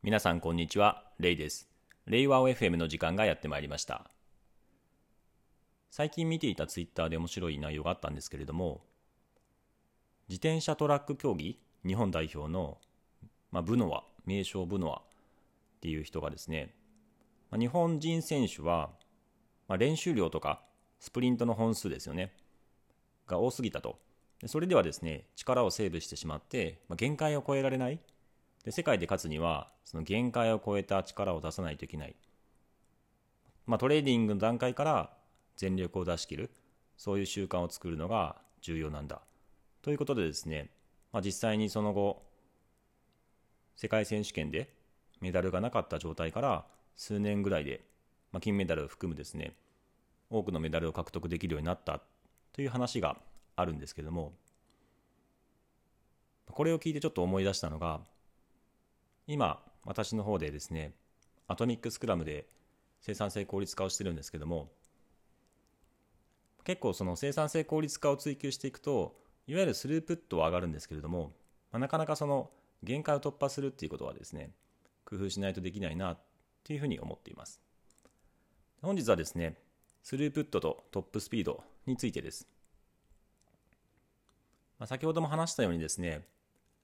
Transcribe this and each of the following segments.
皆さんこんにちは、レイです。レイワオ FM の時間がやってまいりました。最近見ていたツイッターで面白い内容があったんですけれども、自転車トラック競技日本代表の、まあ、ブノワ、名称ブノワっていう人がですね、日本人選手は、まあ、練習量とかスプリントの本数ですよね、が多すぎたと。それではですね、力をセーブしてしまって、まあ、限界を超えられない。で世界で勝つには、その限界を超えた力を出さないといけない。まあ、トレーニングの段階から全力を出し切る、そういう習慣を作るのが重要なんだ。ということでですね、まあ、実際にその後、世界選手権でメダルがなかった状態から数年ぐらいで、まあ、金メダルを含むですね、多くのメダルを獲得できるようになったという話があるんですけども、これを聞いてちょっと思い出したのが、今、私の方でですね、アトミックスクラムで生産性効率化をしてるんですけども、結構その生産性効率化を追求していくと、いわゆるスループットは上がるんですけれども、なかなかその限界を突破するっていうことはですね、工夫しないとできないなっていうふうに思っています。本日はですね、スループットとトップスピードについてです。まあ、先ほども話したようにですね、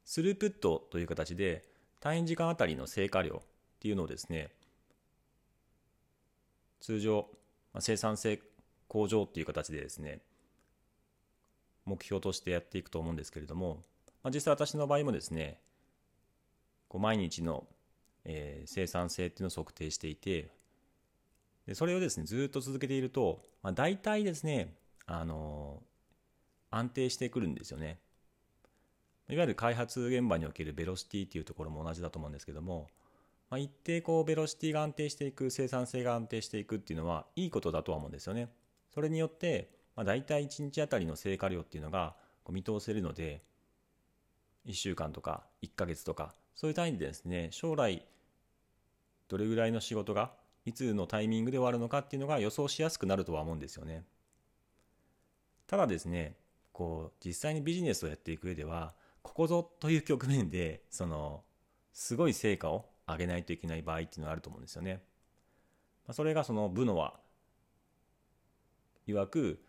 スループットという形で単位時間あたりの成果量っていうのをですね、通常、ま、生産性向上っていう形でですね、目標としてやっていくと思うんですけれども、ま、実際私の場合もですね、こう毎日の、え生産性っていうのを測定していて、でそれをですね、ずっと続けていると、まあ、大体ですね、あの安定してくるんですよね。いわゆる開発現場におけるベロシティっていうところも同じだと思うんですけども、まあ、一定こうベロシティが安定していく、生産性が安定していくっていうのはいいことだとは思うんですよね。それによって、まあ、大体1日あたりの成果量っていうのがこう見通せるので、1週間とか1ヶ月とか、そういう単位でですね、将来どれぐらいの仕事がいつのタイミングで終わるのかっていうのが予想しやすくなるとは思うんですよね。ただですね、こう実際にビジネスをやっていく上ではここぞという局面でそのすごい成果を上げないといけない場合っていうのがあると思うんですよね。まあ、それがその部のは曰く、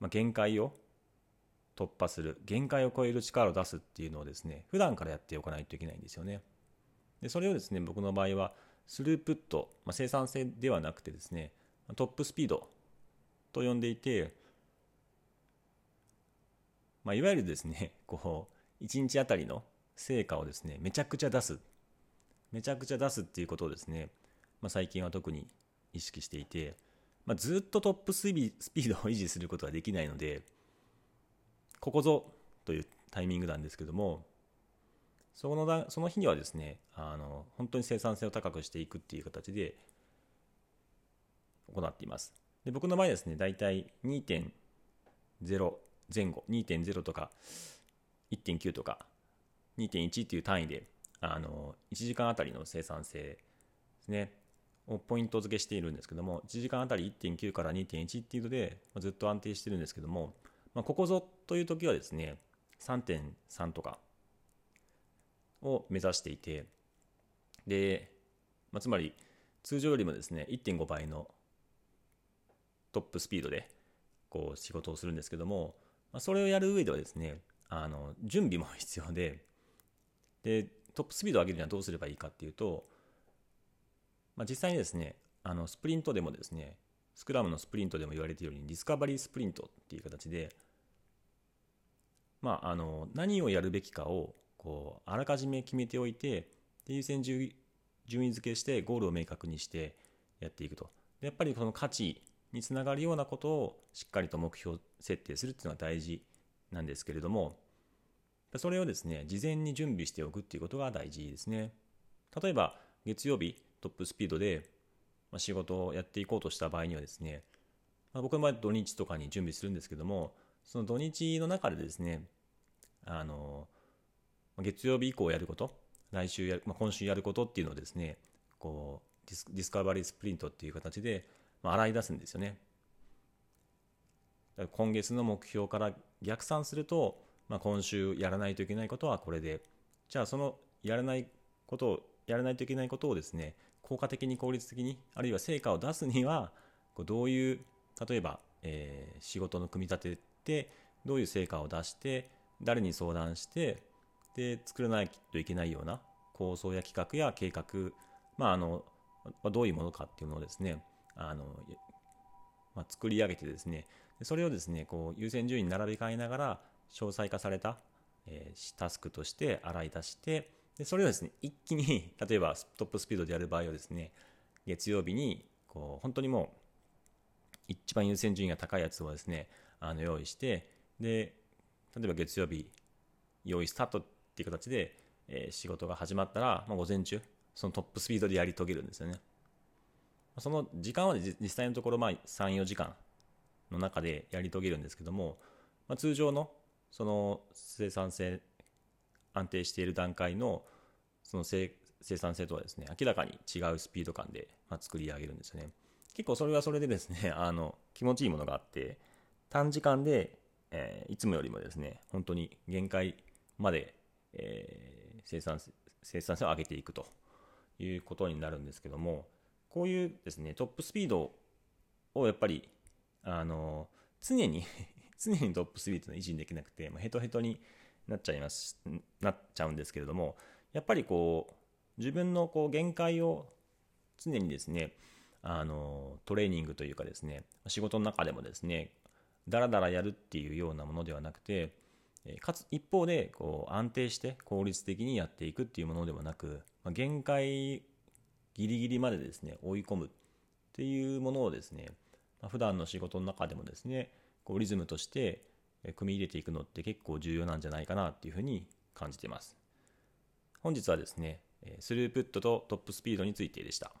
まあ、限界を突破する限界を超える力を出すっていうのをですね普段からやっておかないといけないんですよね。でそれをですね僕の場合はスループット、まあ、生産性ではなくてですねトップスピードと呼んでいてまあ、いわゆるですね、こう、1日あたりの成果をですね、めちゃくちゃ出す。めちゃくちゃ出すっていうことをですね、まあ、最近は特に意識していて、まあ、ずっとトップスピードを維持することはできないので、ここぞというタイミングなんですけども、そのだその日にはですねあの、本当に生産性を高くしていくっていう形で行っています。で僕の場合ですね、だいたい2.0前後2.0とか1.9とか2.1っていう単位であの1時間あたりの生産性ですねをポイント付けしているんですけども1時間あたり1.9から2.1っていうのでずっと安定してるんですけども、まあ、ここぞという時はですね3.3とかを目指していてで、まあ、つまり通常よりもですね1.5倍のトップスピードでこう仕事をするんですけどもまあ、それをやる上ではですね、あの準備も 必要でで、トップスピードを上げるにはどうすればいいかっていうと、まあ、実際にですね、あのスプリントでもですね、スクラムのスプリントでも言われているように、ディスカバリースプリントっていう形で、まあ、あの何をやるべきかをこうあらかじめ決めておいて、で優先順位付けしてゴールを明確にしてやっていくと。でやっぱりこの価値につながるようなことをしっかりと目標設定するっていうのが大事なんですけれども、それをですね、事前に準備しておくっていうことが大事ですね。例えば、月曜日トップスピードで仕事をやっていこうとした場合にはですね、まあ、僕の場合土日とかに準備するんですけども、その土日の中でですね、あの、月曜日以降やること、来週やる、まあ、今週やることっていうのをですね、こうディス、ディスカバリースプリントっていう形で、まあ、洗い出すんですよね。今月の目標から逆算すると、まあ、今週やらないといけないことはこれで、じゃあそのやらないことをやらないといけないことをですね効果的に効率的にあるいは成果を出すにはどういう例えば、えー、仕事の組み立ててどういう成果を出して誰に相談してで作らないといけないような構想や企画や計画、まあ、あのどういうものかっていうのをですねあの、まあ、作り上げてですねそれをですねこう優先順位に並び替えながら詳細化された、えー、タスクとして洗い出してでそれをですね一気に 例えばトップスピードでやる場合はですね月曜日にこう本当にもう一番優先順位が高いやつをですねあの用意してで例えば月曜日用意スタートっていう形で、えー、仕事が始まったら、まあ、午前中そのトップスピードでやり遂げるんですよね。その時間は実際のところまあ34時間の中でやり遂げるんですけども、まあ、通常のその生産性安定している段階のその生産性とはですね明らかに違うスピード感で、ま、作り上げるんですよね。結構それはそれでですね あの気持ちいいものがあって短時間で、えー、いつもよりもですね本当に限界まで、えー、生産生産性を上げていくということになるんですけどもこういうですねトップスピードをやっぱりあの常に常にトップスピードのは維持できなくて、まあ、ヘトヘトになっちゃいますなっちゃうんですけれどもやっぱりこう自分のこう限界を常にですねあのトレーニングというかですね仕事の中でもですねだらだらやるっていうようなものではなくてかつ一方でこう安定して効率的にやっていくっていうものではなく限界ギリギリまでですね追い込むっていうものをですね普段の仕事の中でもですねこうリズムとして組み入れていくのって結構重要なんじゃないかなっていうふうに感じています。本日はですね、スループットとトップスピードについてでした。